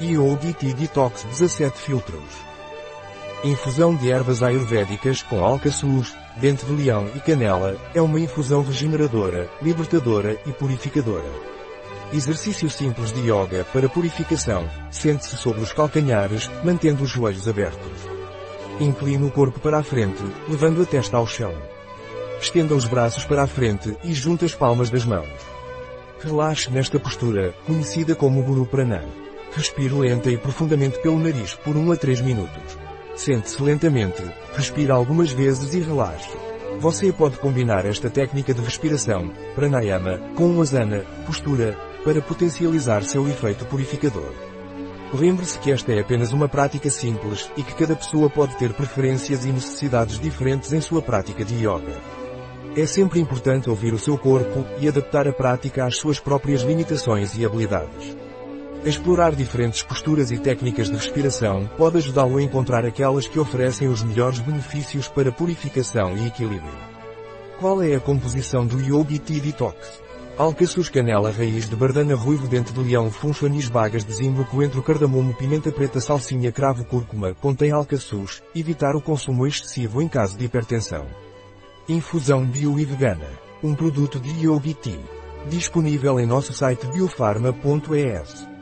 Yogi Detox 17 filtros. Infusão de ervas ayurvédicas com alcaçuz, dente de leão e canela, é uma infusão regeneradora, libertadora e purificadora. Exercício simples de yoga para purificação. Sente-se sobre os calcanhares, mantendo os joelhos abertos. Incline o corpo para a frente, levando a testa ao chão. Estenda os braços para a frente e junte as palmas das mãos. Relaxe nesta postura, conhecida como Guru Pranam. Respire lenta e profundamente pelo nariz por 1 a 3 minutos. Sente-se lentamente, respire algumas vezes e relaxe. Você pode combinar esta técnica de respiração, pranayama, com uma asana, postura, para potencializar seu efeito purificador. Lembre-se que esta é apenas uma prática simples e que cada pessoa pode ter preferências e necessidades diferentes em sua prática de yoga. É sempre importante ouvir o seu corpo e adaptar a prática às suas próprias limitações e habilidades. Explorar diferentes posturas e técnicas de respiração pode ajudá-lo a encontrar aquelas que oferecem os melhores benefícios para purificação e equilíbrio. Qual é a composição do Yogi Tea Detox? Alcaçuz canela raiz de bardana ruivo dente de leão funcho anis bagas de zimbro coentro cardamomo pimenta preta salsinha cravo cúrcuma contém alcaçuz, evitar o consumo excessivo em caso de hipertensão. Infusão bio e vegana. Um produto de Yogi Tea. Disponível em nosso site biofarma.es.